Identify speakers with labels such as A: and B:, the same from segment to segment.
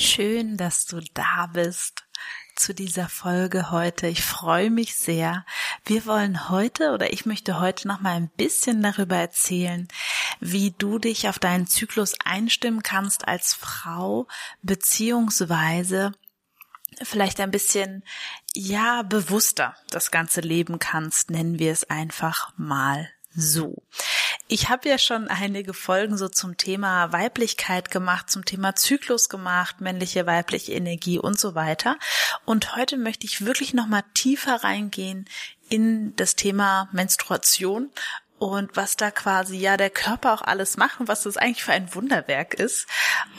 A: Schön, dass du da bist zu dieser Folge heute. Ich freue mich sehr. Wir wollen heute oder ich möchte heute noch mal ein bisschen darüber erzählen, wie du dich auf deinen Zyklus einstimmen kannst als Frau beziehungsweise vielleicht ein bisschen ja bewusster das ganze leben kannst, nennen wir es einfach mal so. Ich habe ja schon einige Folgen so zum Thema Weiblichkeit gemacht, zum Thema Zyklus gemacht, männliche, weibliche Energie und so weiter. Und heute möchte ich wirklich nochmal tiefer reingehen in das Thema Menstruation und was da quasi ja der Körper auch alles macht und was das eigentlich für ein Wunderwerk ist.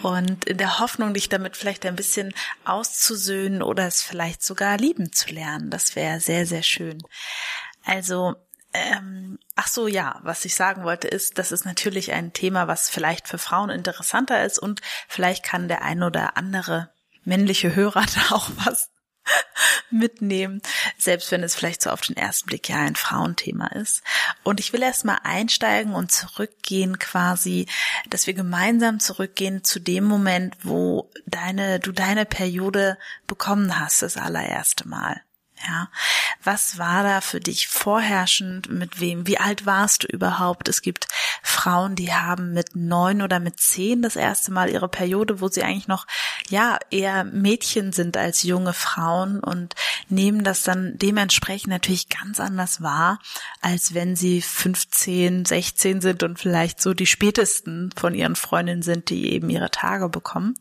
A: Und in der Hoffnung, dich damit vielleicht ein bisschen auszusöhnen oder es vielleicht sogar lieben zu lernen. Das wäre sehr, sehr schön. Also ähm, ach so, ja, was ich sagen wollte ist, das ist natürlich ein Thema, was vielleicht für Frauen interessanter ist und vielleicht kann der ein oder andere männliche Hörer da auch was mitnehmen, selbst wenn es vielleicht so auf den ersten Blick ja ein Frauenthema ist. Und ich will erstmal einsteigen und zurückgehen quasi, dass wir gemeinsam zurückgehen zu dem Moment, wo deine, du deine Periode bekommen hast, das allererste Mal. Ja, was war da für dich vorherrschend? Mit wem? Wie alt warst du überhaupt? Es gibt Frauen, die haben mit neun oder mit zehn das erste Mal ihre Periode, wo sie eigentlich noch, ja, eher Mädchen sind als junge Frauen und nehmen das dann dementsprechend natürlich ganz anders wahr, als wenn sie 15, 16 sind und vielleicht so die spätesten von ihren Freundinnen sind, die eben ihre Tage bekommen.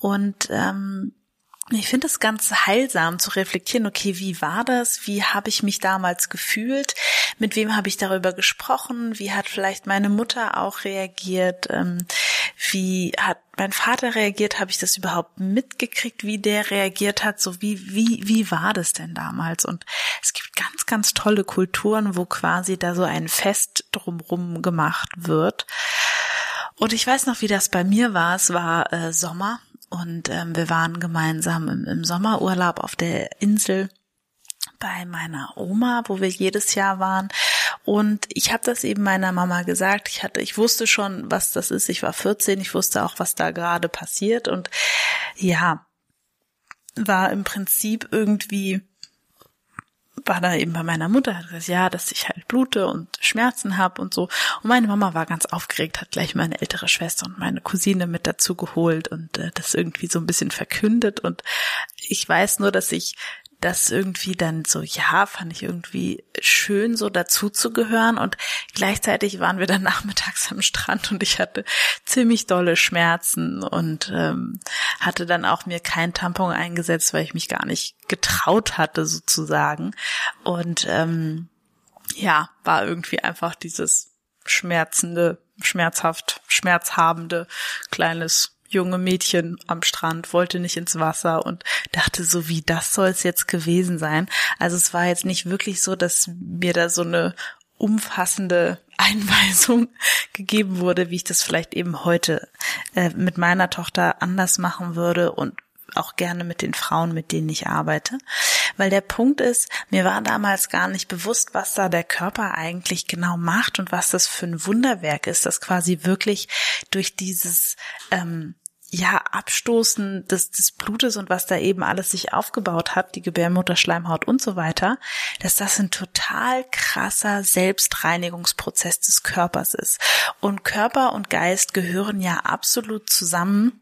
A: Und ähm, ich finde es ganz heilsam zu reflektieren, okay, wie war das? Wie habe ich mich damals gefühlt? Mit wem habe ich darüber gesprochen? Wie hat vielleicht meine Mutter auch reagiert? Ähm, wie hat mein Vater reagiert? Habe ich das überhaupt mitgekriegt, wie der reagiert hat? So wie, wie, wie war das denn damals? Und es gibt ganz, ganz tolle Kulturen, wo quasi da so ein Fest drumrum gemacht wird. Und ich weiß noch, wie das bei mir war. Es war äh, Sommer und ähm, wir waren gemeinsam im, im Sommerurlaub auf der Insel bei meiner Oma, wo wir jedes Jahr waren. Und ich habe das eben meiner Mama gesagt. Ich hatte, ich wusste schon, was das ist. Ich war 14. Ich wusste auch, was da gerade passiert. Und ja, war im Prinzip irgendwie war da eben bei meiner Mutter, ja, dass ich blute und Schmerzen habe und so. Und meine Mama war ganz aufgeregt, hat gleich meine ältere Schwester und meine Cousine mit dazu geholt und äh, das irgendwie so ein bisschen verkündet. Und ich weiß nur, dass ich das irgendwie dann so, ja, fand ich irgendwie schön, so dazu zu gehören. Und gleichzeitig waren wir dann nachmittags am Strand und ich hatte ziemlich dolle Schmerzen und ähm, hatte dann auch mir kein Tampon eingesetzt, weil ich mich gar nicht getraut hatte, sozusagen. Und ähm, ja, war irgendwie einfach dieses schmerzende, schmerzhaft, schmerzhabende kleines junge Mädchen am Strand, wollte nicht ins Wasser und dachte so, wie das soll es jetzt gewesen sein. Also es war jetzt nicht wirklich so, dass mir da so eine umfassende Einweisung gegeben wurde, wie ich das vielleicht eben heute äh, mit meiner Tochter anders machen würde und auch gerne mit den Frauen, mit denen ich arbeite. Weil der Punkt ist, mir war damals gar nicht bewusst, was da der Körper eigentlich genau macht und was das für ein Wunderwerk ist, das quasi wirklich durch dieses ähm, ja, Abstoßen des, des Blutes und was da eben alles sich aufgebaut hat, die Gebärmutterschleimhaut und so weiter, dass das ein total krasser Selbstreinigungsprozess des Körpers ist. Und Körper und Geist gehören ja absolut zusammen.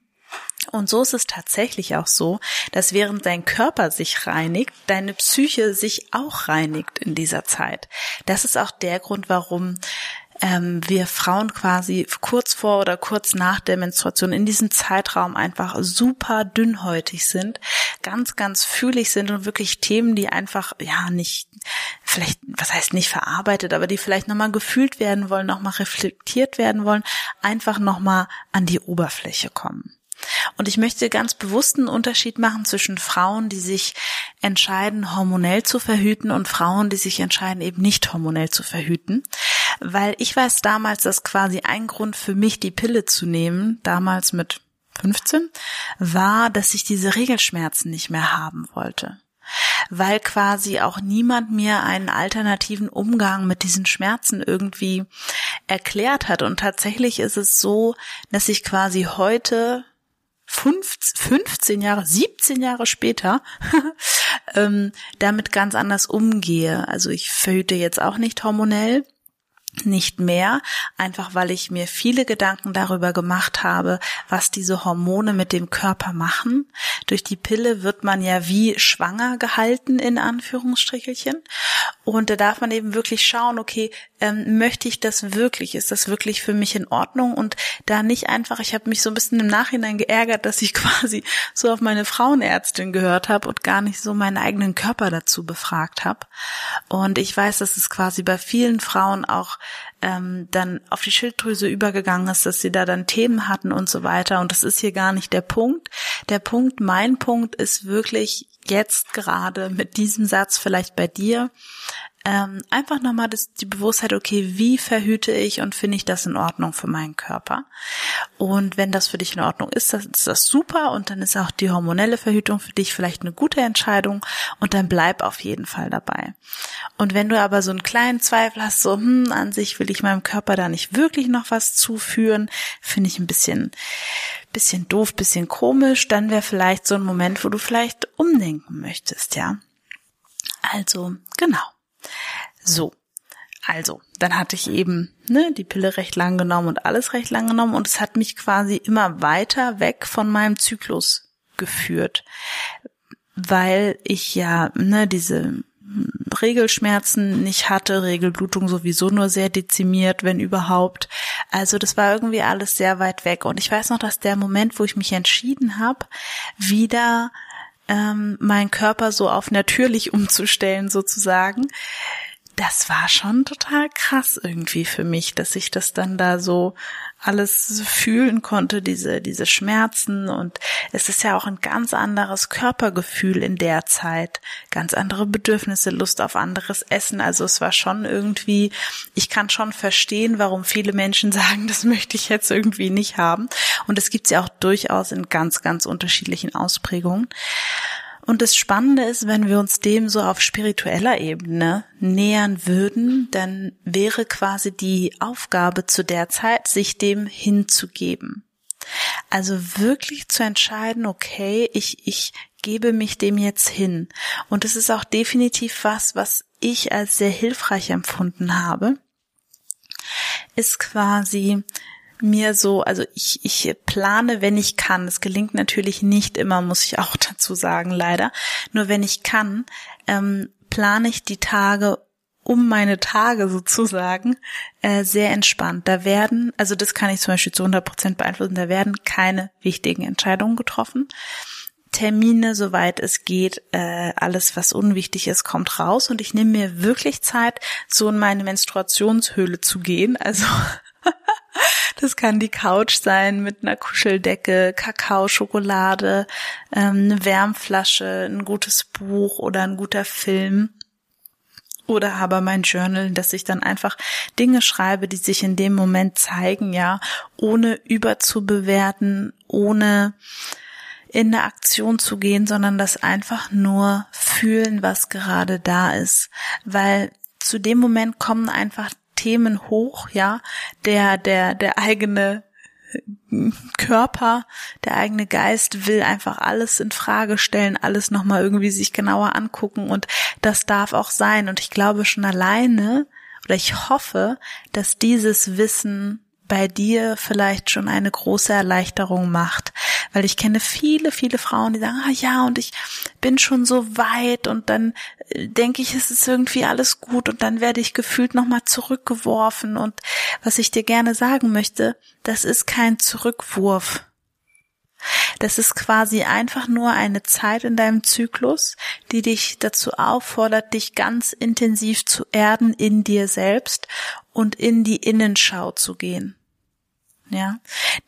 A: Und so ist es tatsächlich auch so, dass während dein Körper sich reinigt, deine Psyche sich auch reinigt in dieser Zeit. Das ist auch der Grund, warum ähm, wir Frauen quasi kurz vor oder kurz nach der Menstruation in diesem Zeitraum einfach super dünnhäutig sind, ganz, ganz fühlig sind und wirklich Themen, die einfach, ja, nicht, vielleicht, was heißt nicht verarbeitet, aber die vielleicht nochmal gefühlt werden wollen, nochmal reflektiert werden wollen, einfach nochmal an die Oberfläche kommen. Und ich möchte ganz bewusst einen Unterschied machen zwischen Frauen, die sich entscheiden, hormonell zu verhüten und Frauen, die sich entscheiden, eben nicht hormonell zu verhüten. Weil ich weiß damals, dass quasi ein Grund für mich, die Pille zu nehmen, damals mit 15, war, dass ich diese Regelschmerzen nicht mehr haben wollte weil quasi auch niemand mir einen alternativen Umgang mit diesen Schmerzen irgendwie erklärt hat. Und tatsächlich ist es so, dass ich quasi heute 15 Jahre, 17 Jahre später ähm, damit ganz anders umgehe. Also ich verhüte jetzt auch nicht hormonell, nicht mehr, einfach weil ich mir viele Gedanken darüber gemacht habe, was diese Hormone mit dem Körper machen. Durch die Pille wird man ja wie schwanger gehalten, in Anführungsstrichelchen. Und da darf man eben wirklich schauen, okay, ähm, möchte ich das wirklich? Ist das wirklich für mich in Ordnung? Und da nicht einfach, ich habe mich so ein bisschen im Nachhinein geärgert, dass ich quasi so auf meine Frauenärztin gehört habe und gar nicht so meinen eigenen Körper dazu befragt habe. Und ich weiß, dass es quasi bei vielen Frauen auch ähm, dann auf die Schilddrüse übergegangen ist, dass sie da dann Themen hatten und so weiter. Und das ist hier gar nicht der Punkt. Der Punkt, mein Punkt ist wirklich jetzt gerade mit diesem Satz vielleicht bei dir, ähm, einfach nochmal das, die Bewusstheit, okay, wie verhüte ich und finde ich das in Ordnung für meinen Körper? Und wenn das für dich in Ordnung ist, dann ist das super und dann ist auch die hormonelle Verhütung für dich vielleicht eine gute Entscheidung und dann bleib auf jeden Fall dabei. Und wenn du aber so einen kleinen Zweifel hast, so, hm, an sich will ich meinem Körper da nicht wirklich noch was zuführen, finde ich ein bisschen, bisschen doof, bisschen komisch, dann wäre vielleicht so ein Moment, wo du vielleicht umdenken möchtest, ja. Also, genau. So. Also, dann hatte ich eben ne, die Pille recht lang genommen und alles recht lang genommen und es hat mich quasi immer weiter weg von meinem Zyklus geführt, weil ich ja ne, diese Regelschmerzen nicht hatte, Regelblutung sowieso nur sehr dezimiert, wenn überhaupt. Also das war irgendwie alles sehr weit weg. Und ich weiß noch, dass der Moment, wo ich mich entschieden habe, wieder ähm, meinen Körper so auf natürlich umzustellen sozusagen, das war schon total krass irgendwie für mich, dass ich das dann da so alles fühlen konnte, diese, diese Schmerzen und es ist ja auch ein ganz anderes Körpergefühl in der Zeit, ganz andere Bedürfnisse, Lust auf anderes Essen. Also es war schon irgendwie, ich kann schon verstehen, warum viele Menschen sagen, das möchte ich jetzt irgendwie nicht haben. Und es gibt ja auch durchaus in ganz, ganz unterschiedlichen Ausprägungen. Und das Spannende ist, wenn wir uns dem so auf spiritueller Ebene nähern würden, dann wäre quasi die Aufgabe zu der Zeit, sich dem hinzugeben. Also wirklich zu entscheiden, okay, ich, ich gebe mich dem jetzt hin. Und es ist auch definitiv was, was ich als sehr hilfreich empfunden habe, ist quasi mir so, also ich, ich plane, wenn ich kann. Es gelingt natürlich nicht immer, muss ich auch dazu sagen, leider. Nur wenn ich kann, ähm, plane ich die Tage um meine Tage sozusagen äh, sehr entspannt. Da werden, also das kann ich zum Beispiel zu 100 Prozent beeinflussen, da werden keine wichtigen Entscheidungen getroffen. Termine, soweit es geht, äh, alles, was unwichtig ist, kommt raus und ich nehme mir wirklich Zeit, so in meine Menstruationshöhle zu gehen. Also Das kann die Couch sein mit einer Kuscheldecke, Kakao, Schokolade, ähm, eine Wärmflasche, ein gutes Buch oder ein guter Film. Oder aber mein Journal, dass ich dann einfach Dinge schreibe, die sich in dem Moment zeigen, ja, ohne überzubewerten, ohne in eine Aktion zu gehen, sondern das einfach nur fühlen, was gerade da ist. Weil zu dem Moment kommen einfach Themen hoch, ja, der, der, der eigene Körper, der eigene Geist will einfach alles in Frage stellen, alles nochmal irgendwie sich genauer angucken und das darf auch sein. Und ich glaube schon alleine, oder ich hoffe, dass dieses Wissen bei dir vielleicht schon eine große Erleichterung macht. Weil ich kenne viele, viele Frauen, die sagen, ah ja, und ich bin schon so weit und dann äh, denke ich, es ist irgendwie alles gut und dann werde ich gefühlt nochmal zurückgeworfen. Und was ich dir gerne sagen möchte, das ist kein Zurückwurf. Das ist quasi einfach nur eine Zeit in deinem Zyklus, die dich dazu auffordert, dich ganz intensiv zu erden in dir selbst und in die Innenschau zu gehen ja,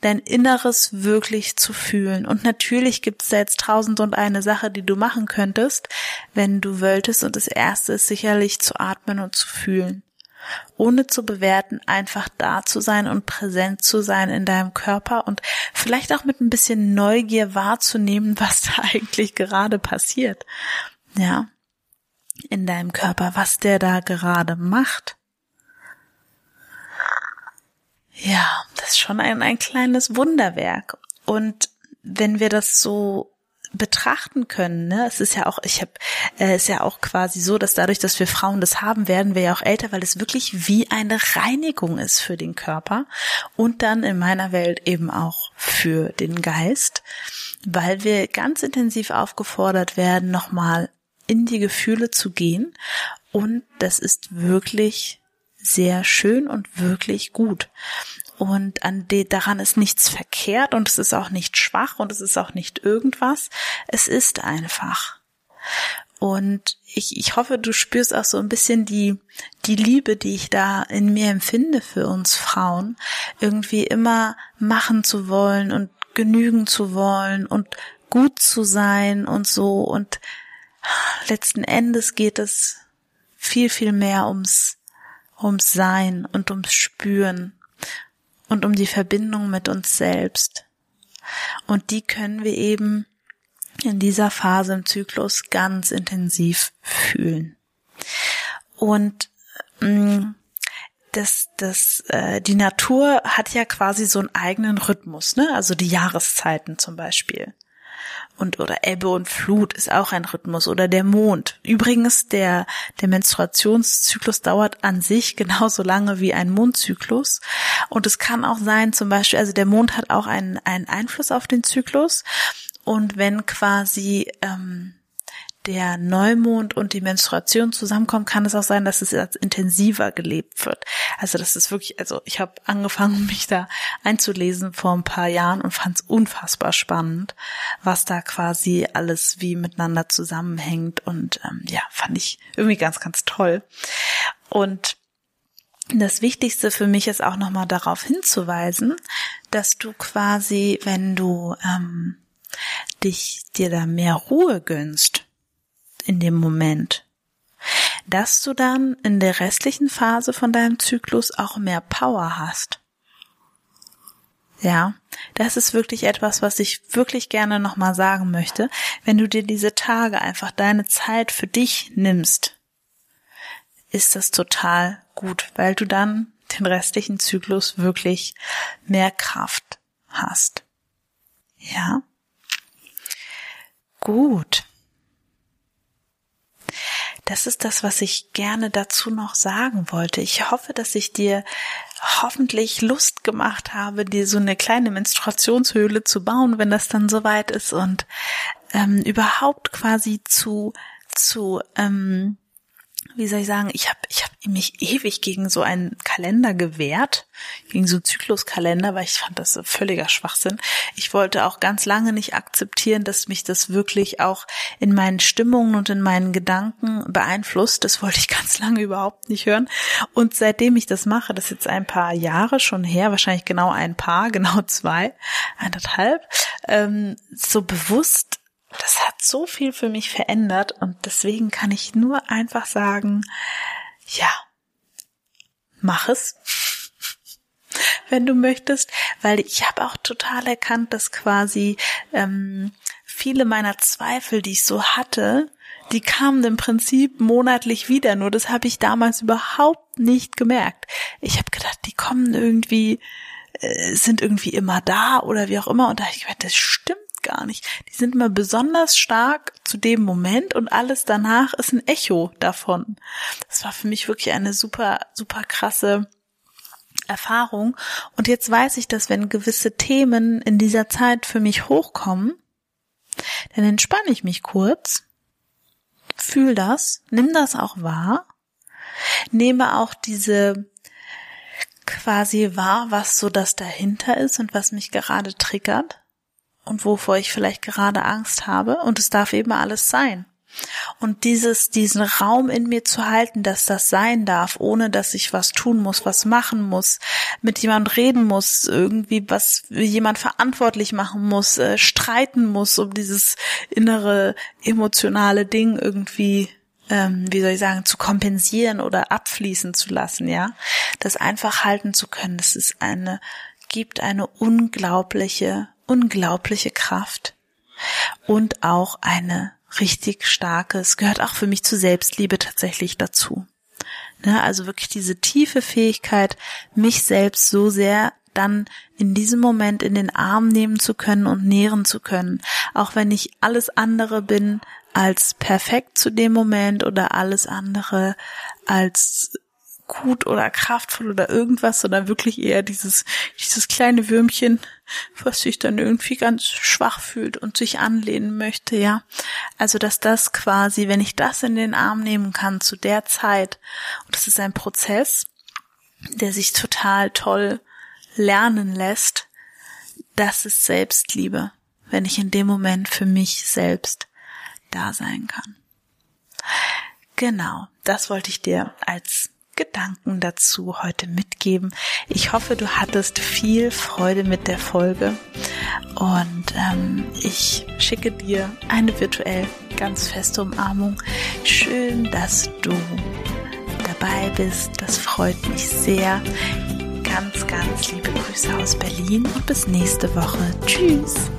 A: dein Inneres wirklich zu fühlen. Und natürlich gibt es da jetzt tausend und eine Sache, die du machen könntest, wenn du wolltest. Und das erste ist sicherlich zu atmen und zu fühlen. Ohne zu bewerten, einfach da zu sein und präsent zu sein in deinem Körper und vielleicht auch mit ein bisschen Neugier wahrzunehmen, was da eigentlich gerade passiert. Ja, in deinem Körper, was der da gerade macht. Ja, das ist schon ein, ein kleines Wunderwerk. Und wenn wir das so betrachten können, ne, es ist ja auch, ich habe, äh, ist ja auch quasi so, dass dadurch, dass wir Frauen das haben, werden wir ja auch älter, weil es wirklich wie eine Reinigung ist für den Körper und dann in meiner Welt eben auch für den Geist, weil wir ganz intensiv aufgefordert werden, nochmal in die Gefühle zu gehen und das ist wirklich sehr schön und wirklich gut. Und an de, daran ist nichts verkehrt und es ist auch nicht schwach und es ist auch nicht irgendwas. Es ist einfach. Und ich, ich hoffe, du spürst auch so ein bisschen die, die Liebe, die ich da in mir empfinde für uns Frauen, irgendwie immer machen zu wollen und genügen zu wollen und gut zu sein und so. Und letzten Endes geht es viel, viel mehr ums ums Sein und ums Spüren und um die Verbindung mit uns selbst. Und die können wir eben in dieser Phase im Zyklus ganz intensiv fühlen. Und mh, mm, das, das, äh, die Natur hat ja quasi so einen eigenen Rhythmus, ne? Also die Jahreszeiten zum Beispiel und oder Ebbe und Flut ist auch ein Rhythmus oder der Mond. Übrigens, der, der Menstruationszyklus dauert an sich genauso lange wie ein Mondzyklus. Und es kann auch sein, zum Beispiel, also der Mond hat auch einen, einen Einfluss auf den Zyklus. Und wenn quasi ähm, der Neumond und die Menstruation zusammenkommen, kann es auch sein, dass es als intensiver gelebt wird. Also das ist wirklich, also ich habe angefangen, mich da einzulesen vor ein paar Jahren und fand es unfassbar spannend, was da quasi alles wie miteinander zusammenhängt und ähm, ja, fand ich irgendwie ganz, ganz toll. Und das Wichtigste für mich ist auch nochmal darauf hinzuweisen, dass du quasi, wenn du ähm, dich dir da mehr Ruhe gönnst, in dem Moment, dass du dann in der restlichen Phase von deinem Zyklus auch mehr Power hast. Ja, das ist wirklich etwas, was ich wirklich gerne nochmal sagen möchte. Wenn du dir diese Tage einfach deine Zeit für dich nimmst, ist das total gut, weil du dann den restlichen Zyklus wirklich mehr Kraft hast. Ja. Gut das ist das, was ich gerne dazu noch sagen wollte. Ich hoffe, dass ich dir hoffentlich Lust gemacht habe, dir so eine kleine Menstruationshöhle zu bauen, wenn das dann soweit ist und ähm, überhaupt quasi zu zu ähm, wie soll ich sagen, ich habe ich hab mich ewig gegen so einen Kalender gewehrt, gegen so Zykluskalender, weil ich fand das völliger Schwachsinn. Ich wollte auch ganz lange nicht akzeptieren, dass mich das wirklich auch in meinen Stimmungen und in meinen Gedanken beeinflusst. Das wollte ich ganz lange überhaupt nicht hören. Und seitdem ich das mache, das ist jetzt ein paar Jahre schon her, wahrscheinlich genau ein paar, genau zwei, eineinhalb, ähm, so bewusst das hat so viel für mich verändert und deswegen kann ich nur einfach sagen, ja, mach es, wenn du möchtest, weil ich habe auch total erkannt, dass quasi ähm, viele meiner Zweifel, die ich so hatte, die kamen im Prinzip monatlich wieder, nur das habe ich damals überhaupt nicht gemerkt. Ich habe gedacht, die kommen irgendwie, äh, sind irgendwie immer da oder wie auch immer und da habe ich gedacht, das stimmt gar nicht. Die sind immer besonders stark zu dem Moment und alles danach ist ein Echo davon. Das war für mich wirklich eine super, super krasse Erfahrung. Und jetzt weiß ich, dass wenn gewisse Themen in dieser Zeit für mich hochkommen, dann entspanne ich mich kurz, fühl das, nimm das auch wahr, nehme auch diese quasi wahr, was so das dahinter ist und was mich gerade triggert und wovor ich vielleicht gerade Angst habe. Und es darf eben alles sein. Und dieses, diesen Raum in mir zu halten, dass das sein darf, ohne dass ich was tun muss, was machen muss, mit jemand reden muss, irgendwie was jemand verantwortlich machen muss, äh, streiten muss, um dieses innere emotionale Ding irgendwie ähm, wie soll ich sagen, zu kompensieren oder abfließen zu lassen, ja. Das einfach halten zu können, das ist eine, gibt eine unglaubliche, unglaubliche Kraft und auch eine richtig starke, es gehört auch für mich zu Selbstliebe tatsächlich dazu. Ne, also wirklich diese tiefe Fähigkeit, mich selbst so sehr dann in diesem Moment in den Arm nehmen zu können und nähren zu können, auch wenn ich alles andere bin als perfekt zu dem Moment oder alles andere als gut oder kraftvoll oder irgendwas, sondern wirklich eher dieses, dieses kleine Würmchen, was sich dann irgendwie ganz schwach fühlt und sich anlehnen möchte, ja. Also, dass das quasi, wenn ich das in den Arm nehmen kann zu der Zeit, und das ist ein Prozess, der sich total toll lernen lässt, das ist Selbstliebe, wenn ich in dem Moment für mich selbst da sein kann. Genau, das wollte ich dir als Gedanken dazu heute mitgeben. Ich hoffe, du hattest viel Freude mit der Folge und ähm, ich schicke dir eine virtuell ganz feste Umarmung. Schön, dass du dabei bist. Das freut mich sehr. Ganz, ganz liebe Grüße aus Berlin und bis nächste Woche. Tschüss.